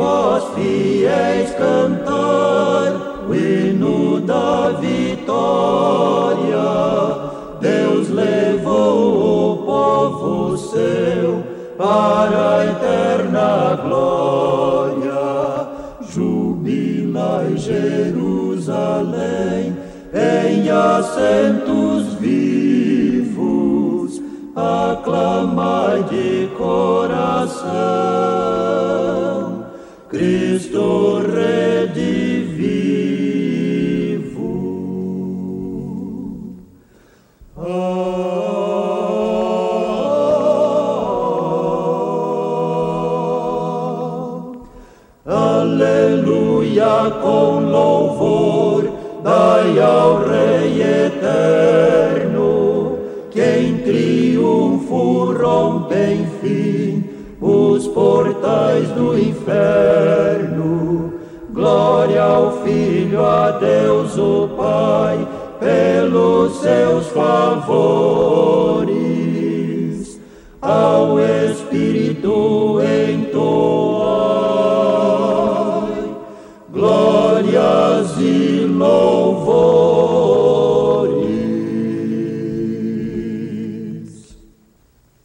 vós fiéis cantar o hino da vitória. Deus levou o povo seu para a eterna glória. Jubilai Jerusalém em assentos vivos, aclamai de coração, aleluia com louvor dai ao Rei eterno, que em triunfo rompe, enfim, os portais do inferno. Glória ao Filho, a Deus o Pai, pelos seus favores, ao Espírito glórias e louvor.